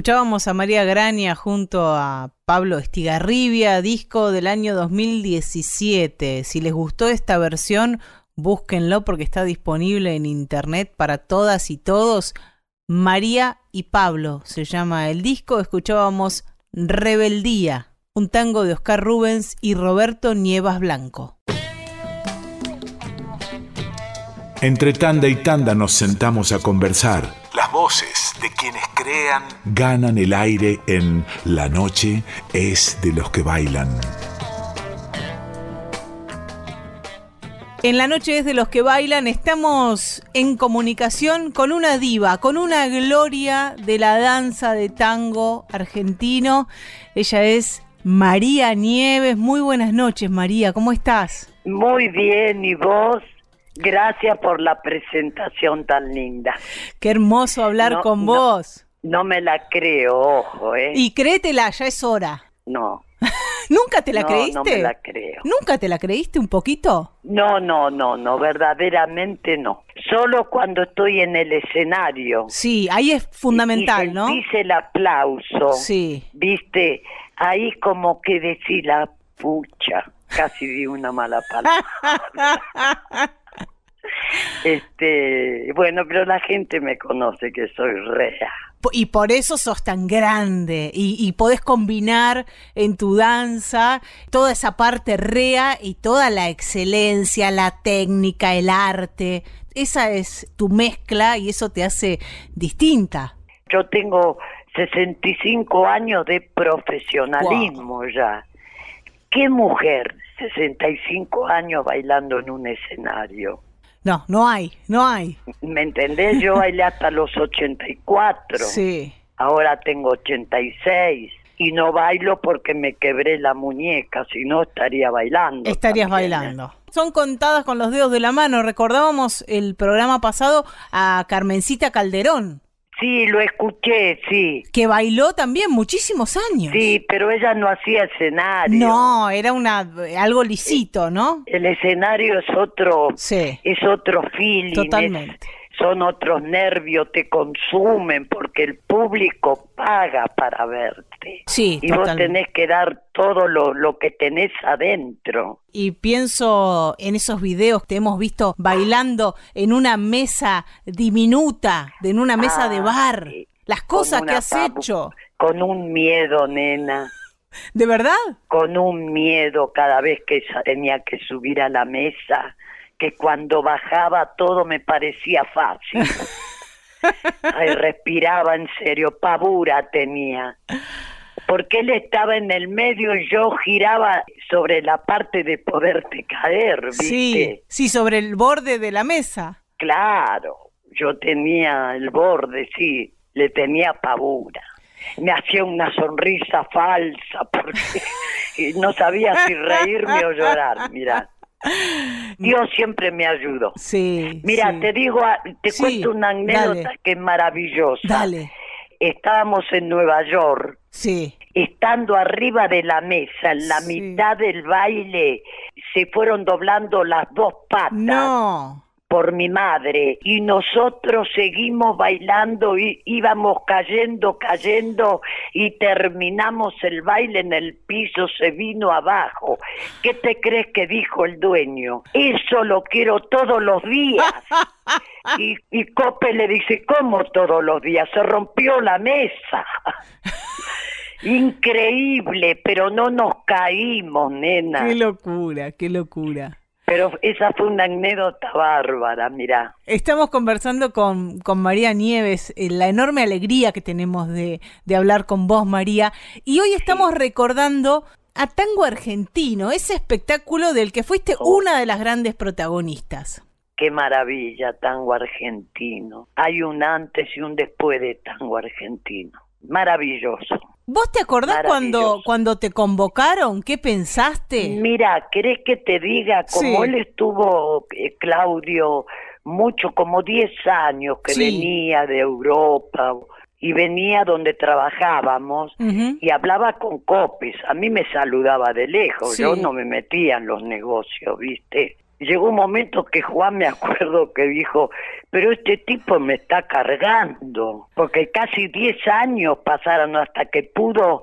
Escuchábamos a María Graña junto a Pablo Estigarribia, disco del año 2017. Si les gustó esta versión, búsquenlo porque está disponible en internet para todas y todos. María y Pablo se llama el disco. Escuchábamos Rebeldía, un tango de Oscar Rubens y Roberto Nievas Blanco. Entre tanda y tanda nos sentamos a conversar. Las voces de quienes crean ganan el aire en La noche es de los que bailan. En la noche es de los que bailan, estamos en comunicación con una diva, con una gloria de la danza de tango argentino. Ella es María Nieves. Muy buenas noches, María, ¿cómo estás? Muy bien, ¿y vos? Gracias por la presentación tan linda. Qué hermoso hablar No, con no. vos. No me la creo, ojo, ¿eh? Y créetela, ya es hora. No, ¿Nunca te la no, creíste? no me la creo. ¿Nunca te la creíste un poquito? No, no, no, no, verdaderamente no. Solo cuando estoy en el escenario. Sí, ahí es fundamental, y ¿no? sentís el aplauso. Sí. Viste, ahí como que decís la pucha. Casi di una mala palabra. Este, bueno, pero la gente me conoce que soy rea. Y por eso sos tan grande y, y podés combinar en tu danza toda esa parte rea y toda la excelencia, la técnica, el arte. Esa es tu mezcla y eso te hace distinta. Yo tengo 65 años de profesionalismo ya. ¿Qué mujer 65 años bailando en un escenario? No, no hay, no hay. ¿Me entendés? Yo bailé hasta los 84. Sí. Ahora tengo 86 y no bailo porque me quebré la muñeca, si no estaría bailando. Estarías también, ¿eh? bailando. Son contadas con los dedos de la mano. Recordábamos el programa pasado a Carmencita Calderón, Sí, lo escuché, sí. que bailó también muchísimos años. Sí, pero ella no hacía escenario. No, era una algo lisito, ¿no? El escenario es otro, Sí. es otro feeling. Totalmente. es- son otros nervios, te consumen porque el público paga para verte. Sí, Y vos tenés que dar todo lo, lo que tenés adentro. Y pienso en esos videos que hemos visto bailando en una mesa diminuta, en una mesa Ah, de bar. sí. Las cosas que has hecho. Con un miedo, nena. ¿De verdad? Con un miedo cada vez que sa- tenía que subir a la mesa, que cuando bajaba todo me parecía fácil. Ay, respiraba en serio, pavura tenía. Porque él estaba en el medio y yo giraba sobre la parte de poderte caer, ¿viste? Sí, sí, sobre el borde de la mesa. Claro, yo tenía el borde, sí, le tenía pavura. Me hacía una sonrisa falsa porque no sabía si reírme o llorar, mira. Dios siempre me ayudó. Sí. Mira, sí. te digo, ah, te Sí, cuento una anécdota dale. que es maravillosa. Dale. Estábamos en Nueva York, Sí. estando arriba de la mesa, en la Sí. mitad del baile, se fueron doblando las dos patas No. Por mi madre y nosotros seguimos bailando y íbamos cayendo, cayendo y terminamos el baile en el piso, se vino abajo. ¿Qué te crees que dijo el dueño? Eso lo quiero todos los días. Y, y Cope le dice, ¿cómo todos los días? Se rompió la mesa. Increíble, pero no nos caímos, nena. Qué locura, qué locura. Pero esa fue una anécdota bárbara, mira. Estamos conversando con, con María Nieves, eh, la enorme alegría que tenemos de, de hablar con vos, María. Y hoy estamos recordando a Tango Argentino, ese espectáculo del que fuiste Oh. una de las grandes protagonistas. Qué maravilla, tango argentino. Hay un antes y un después de tango argentino. Maravilloso. ¿Vos te acordás cuando, cuando te convocaron? ¿Qué pensaste? Mira, ¿querés que te diga? Como Sí. él estuvo, eh, Claudio, mucho, como 10 años que Sí. venía de Europa y venía donde trabajábamos y hablaba con Copes. A mí me saludaba de lejos, Sí. yo no me metía en los negocios, ¿viste? Llegó un momento que Juan me acuerdo que dijo, pero este tipo me está cargando, porque casi 10 años pasaron hasta que pudo,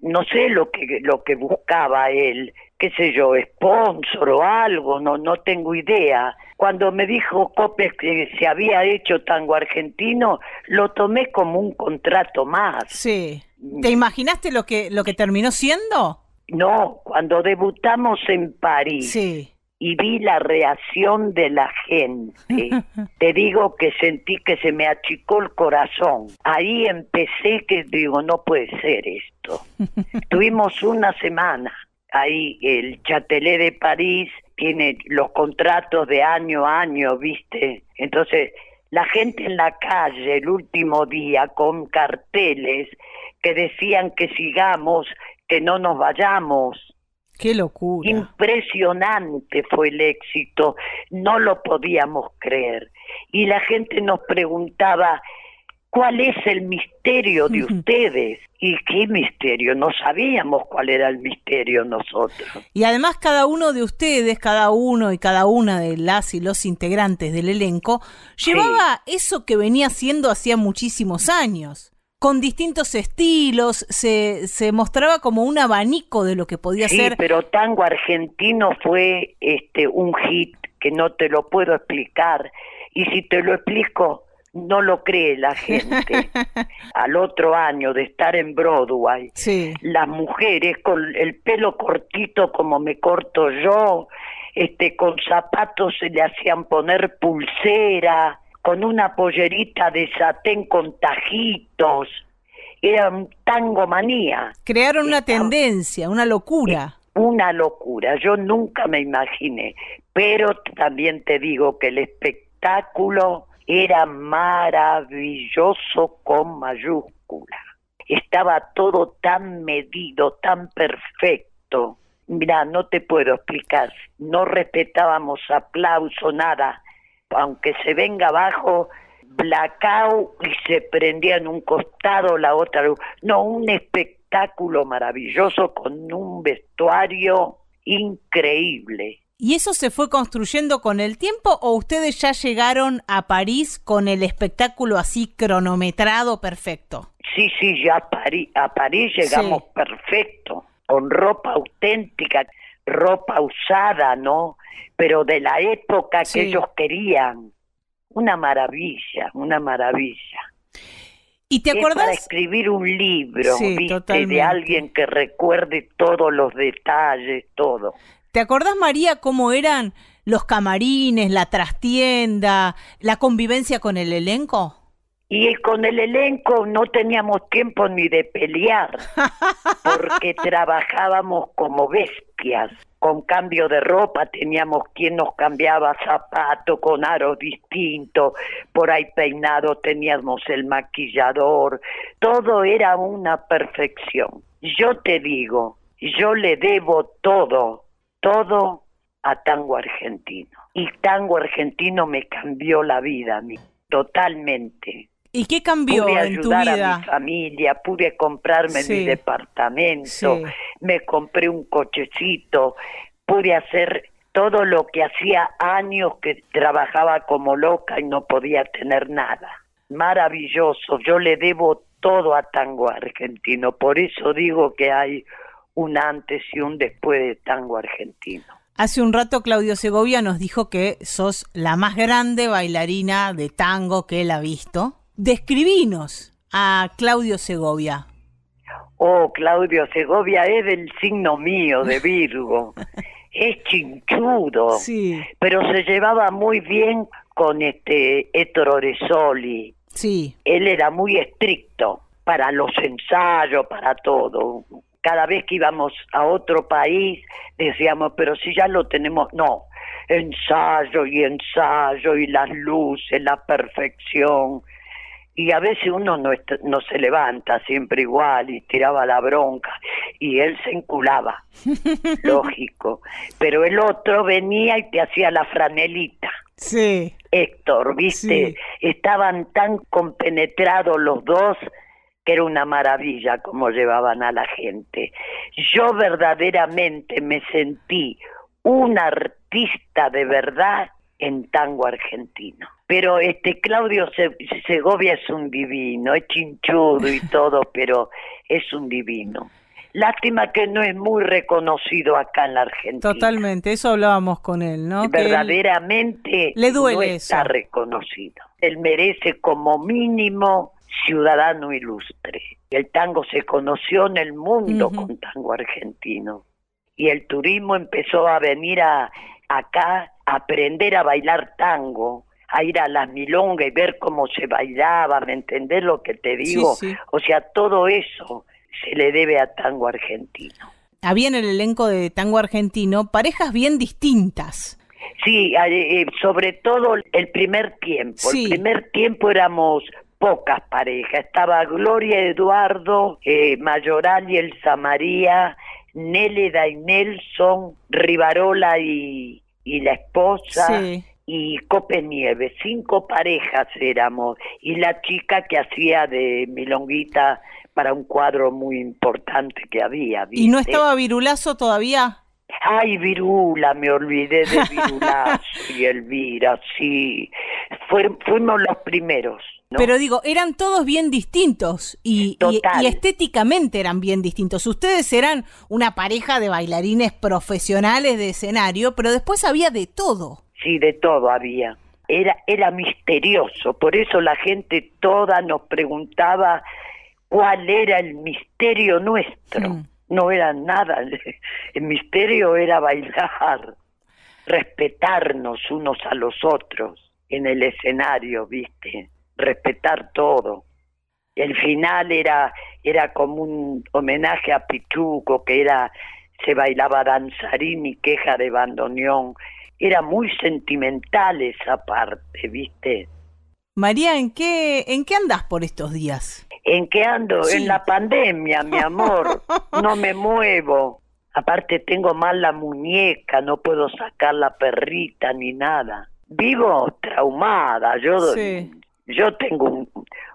no sé lo que, lo que buscaba él, qué sé yo, sponsor o algo, no, no tengo idea. Cuando me dijo Copes que se había hecho tango argentino, lo tomé como un contrato más. Sí. ¿Te imaginaste lo que, lo que terminó siendo? No, cuando debutamos en París Sí. Y vi la reacción de la gente, te digo que sentí que se me achicó el corazón. Ahí empecé que digo, no puede ser esto. Tuvimos una semana. Ahí el Chatelet de París tiene los contratos de año a año, ¿viste? Entonces, la gente en la calle el último día con carteles que decían que sigamos, que no nos vayamos. Qué locura. Impresionante fue el éxito, no lo podíamos creer. Y la gente nos preguntaba, ¿cuál es el misterio de ustedes? ¿Y qué misterio? No sabíamos cuál era el misterio nosotros. Y además cada uno de ustedes, cada uno y cada una de las y los integrantes del elenco, llevaba eso que venía haciendo hacía muchísimos años. Con distintos estilos, se, se mostraba como un abanico de lo que podía Sí, ser. pero tango argentino fue este un hit que no te lo puedo explicar. Y si te lo explico, no lo cree la gente. Al otro año de estar en Broadway, Sí, las mujeres con el pelo cortito como me corto yo, este con zapatos se le hacían poner pulsera, con una pollerita de satén con tajitos. Era un tango manía, crearon una Estaba- tendencia, una locura. una locura. Yo nunca me imaginé, pero también te digo que el espectáculo era maravilloso con mayúscula. Estaba todo tan medido, tan perfecto. Mira, no te puedo explicar. No respetábamos aplauso, nada. Aunque se venga abajo, blackout y se prendía en un costado la otra luz. No, un espectáculo maravilloso con un vestuario increíble. ¿Y eso se fue construyendo con el tiempo o ustedes ya llegaron a París con el espectáculo así cronometrado perfecto? Sí, sí, ya a París, a París llegamos Sí. perfecto, con ropa auténtica, ropa usada, ¿no? Pero de la época que ellos querían. Una maravilla, una maravilla. ¿Y te Es para escribir un libro, Sí, ¿viste? totalmente. De alguien que recuerde todos los detalles, todo. ¿Te acordás, María, cómo eran los camarines, la trastienda, la convivencia con el elenco? Y con el elenco no teníamos tiempo ni de pelear, porque trabajábamos como bestias. Con cambio de ropa teníamos quien nos cambiaba zapato con aros distintos, por ahí peinado teníamos el maquillador, todo era una perfección. Yo te digo, yo le debo todo, todo a tango argentino. Y tango argentino me cambió la vida a mí, totalmente. ¿Y qué cambió pude en tu ayudar vida? a mi familia, pude comprarme Sí. mi departamento, Sí. me compré un cochecito, pude hacer todo lo que hacía años que trabajaba como loca y no podía tener nada. Maravilloso, yo le debo todo a tango argentino, por eso digo que hay un antes y un después de tango argentino. Hace un rato Claudio Segovia nos dijo que sos la más grande bailarina de tango que él ha visto. Describinos a Claudio Segovia. Oh, Claudio Segovia es del signo mío, de Virgo. es chinchudo, Sí, pero se llevaba muy bien con este Ettore Oresoli. sí, Él era muy estricto para los ensayos, para todo. Cada vez que íbamos a otro país decíamos, pero si ya lo tenemos, no, ensayo y ensayo y las luces, la perfección. Y a veces uno no, no se levanta siempre igual y tiraba la bronca y él se enculaba, lógico. Pero el otro venía y te hacía la franelita. sí. Héctor, ¿viste? Sí. Estaban tan compenetrados los dos que era una maravilla cómo llevaban a la gente. Yo verdaderamente me sentí un artista de verdad en tango argentino. Pero este Claudio Se- Segovia es un divino, es chinchudo y todo, pero es un divino. Lástima que no es muy reconocido acá en la Argentina. Totalmente, eso hablábamos con él, ¿no? Verdaderamente le duele no está eso. reconocido. Él merece como mínimo ciudadano ilustre. El tango se conoció en el mundo con tango argentino. Y el turismo empezó a venir a, acá a aprender a bailar tango, a ir a las milongas y ver cómo se bailaba, ¿me entendés lo que te digo? sí. O sea, todo eso se le debe a tango argentino. había en el elenco de tango argentino parejas bien distintas. Sí, eh, eh, sobre todo el primer tiempo. Sí. El primer tiempo éramos pocas parejas. Estaba Gloria Eduardo, eh, Mayoral y Elsa María, Nélida y Nelson, Rivarola y, y la esposa. Sí. Y Cope Nieves, cinco parejas éramos, y la chica que hacía de milonguita para un cuadro muy importante que había. ¿Y no estaba Virulazo todavía? Ay, Virula, me olvidé de Virulazo y Elvira, sí. Fuimos los primeros, ¿no? Pero digo, eran todos bien distintos y, y- Total. y estéticamente eran bien distintos. Ustedes eran una pareja de bailarines profesionales de escenario, pero después había de todo. Sí, de todo había. Era, era misterioso, por eso la gente toda nos preguntaba cuál era el misterio nuestro. Mm. No era nada, el misterio era bailar, respetarnos unos a los otros en el escenario, ¿viste? Respetar todo. El final era era como un homenaje a Pichuco, que era se bailaba danzarín y queja de bandoneón. Era muy sentimental esa parte, ¿viste? María, ¿en qué, ¿en qué andás por estos días? ¿En qué ando? Sí. En la pandemia, mi amor. No me muevo. Aparte tengo mal la muñeca, no puedo sacar la perrita ni nada. Vivo traumada. Yo, Sí. yo tengo un,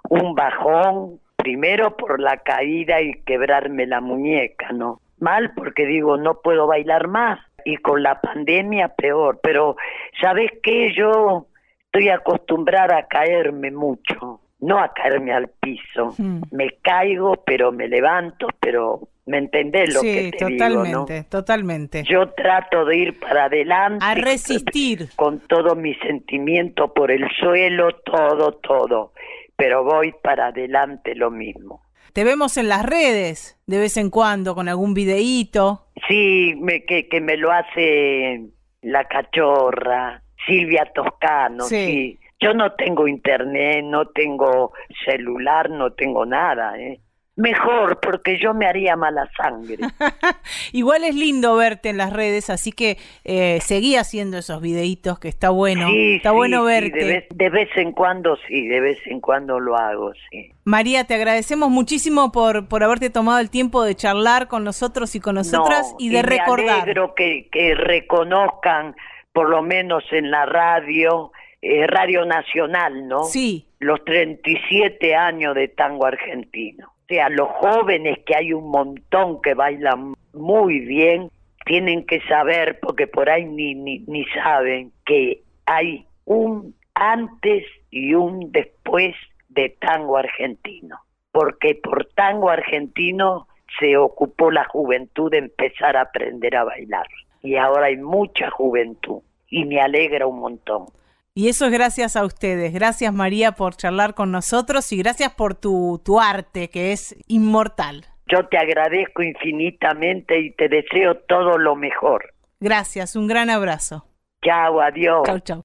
un bajón, primero por la caída y quebrarme la muñeca, ¿no? Mal porque digo, no puedo bailar más. Y con la pandemia peor. Pero, ¿sabes qué? Yo estoy acostumbrada a caerme mucho, no a caerme al piso. Mm. Me caigo, pero me levanto, pero ¿me entendés lo sí, que te totalmente, digo, totalmente. no? Yo trato de ir para adelante. A resistir. Con todo mi sentimiento por el suelo, todo, todo. Pero voy para adelante lo mismo. Te vemos en las redes de vez en cuando con algún videíto. Sí, me, que, que me lo hace la cachorra, Silvia Toscano, Sí. sí. Yo no tengo internet, no tengo celular, no tengo nada, ¿eh? Mejor, porque yo me haría mala sangre. Igual es lindo verte en las redes, así que eh, seguí haciendo esos videitos que está bueno. sí, está sí, bueno sí, verte. de, vez, de vez en cuando sí, de vez en cuando lo hago, sí. María, te agradecemos muchísimo por, por haberte tomado el tiempo de charlar con nosotros y con nosotras No, y de recordar. Me alegro que, que reconozcan, por lo menos en la radio, eh, Radio Nacional, ¿no? Sí, Los 37 años de tango argentino. O sea, los jóvenes, que hay un montón que bailan muy bien, tienen que saber, porque por ahí ni, ni, ni saben, que hay un antes y un después de tango argentino. Porque por tango argentino se ocupó la juventud de empezar a aprender a bailar. Y ahora hay mucha juventud. Y me alegra un montón. Y eso es gracias a ustedes. Gracias María por charlar con nosotros y gracias por tu, tu arte que es inmortal. Yo te agradezco infinitamente y te deseo todo lo mejor. Gracias, un gran abrazo. Chao, adiós. Chau, chau.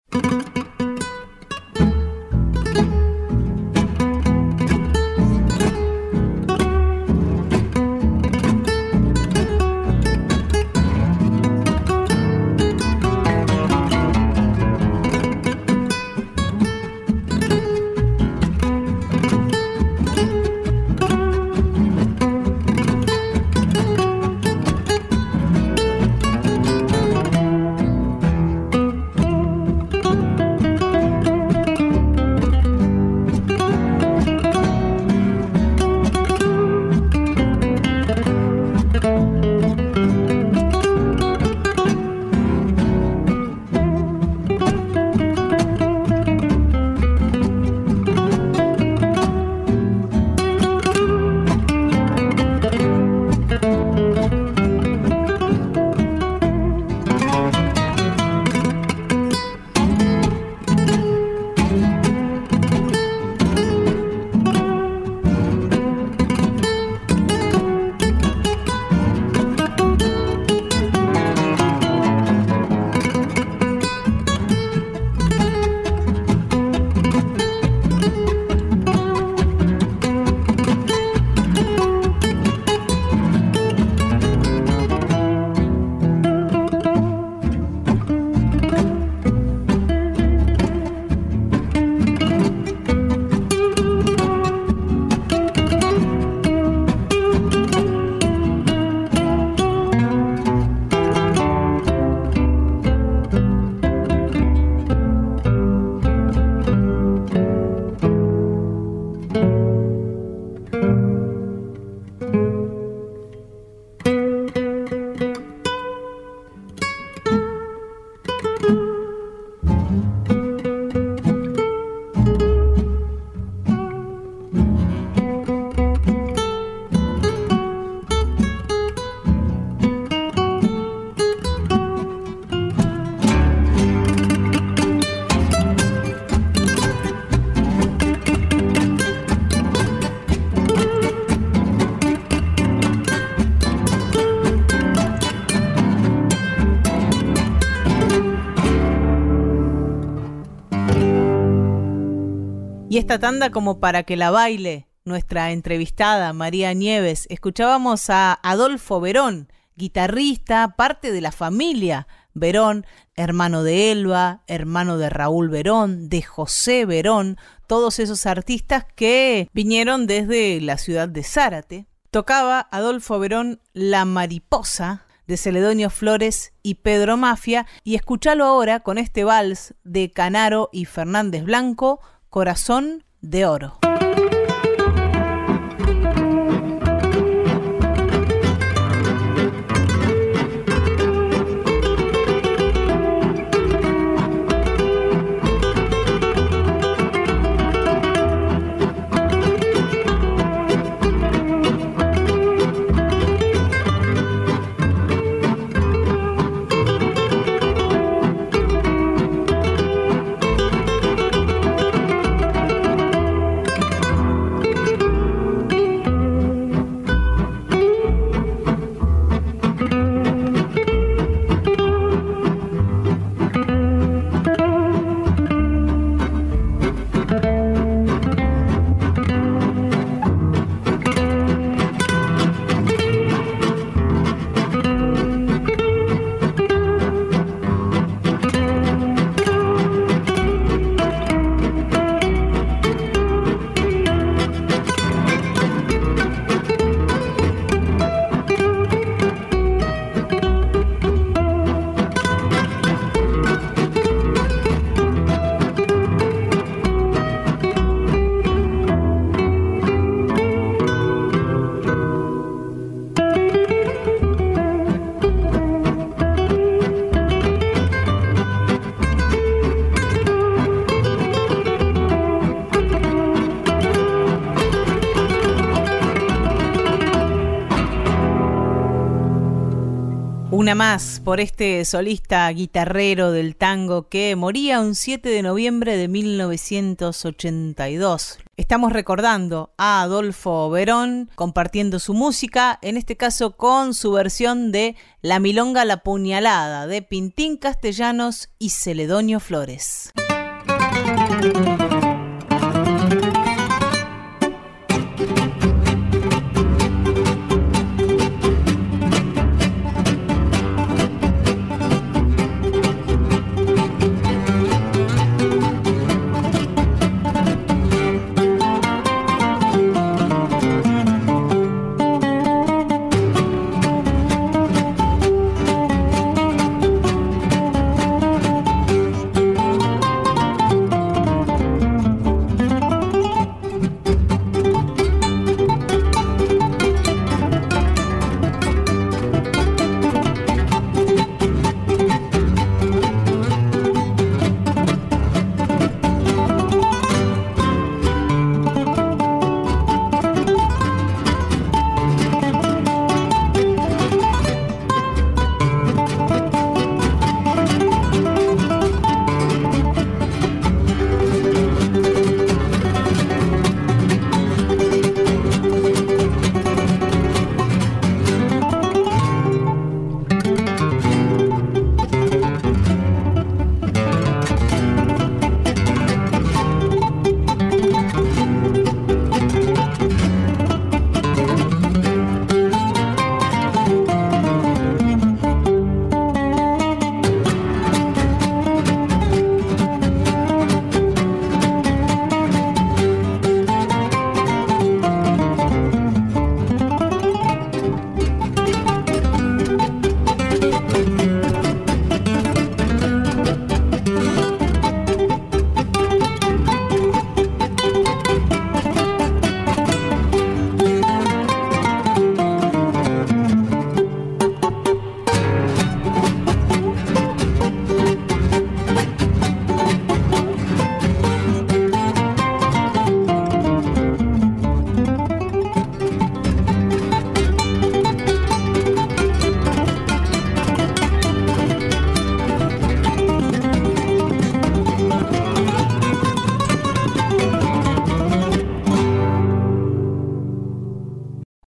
Y esta tanda como para que la baile nuestra entrevistada María Nieves. Escuchábamos a Adolfo Verón, guitarrista, parte de la familia Verón, hermano de Elba, hermano de Raúl Verón, de José Verón, todos esos artistas que vinieron desde la ciudad de Zárate. Tocaba Adolfo Verón La Mariposa de Celedonio Flores y Pedro Mafia y escúchalo ahora con este vals de Canaro y Fernández Blanco, Corazón de Oro. Más por este solista guitarrero del tango que moría un 7 de noviembre de 1982. Estamos recordando a Adolfo Verón compartiendo su música, en este caso con su versión de La Milonga la Puñalada de Pintín Castellanos y Celedonio Flores.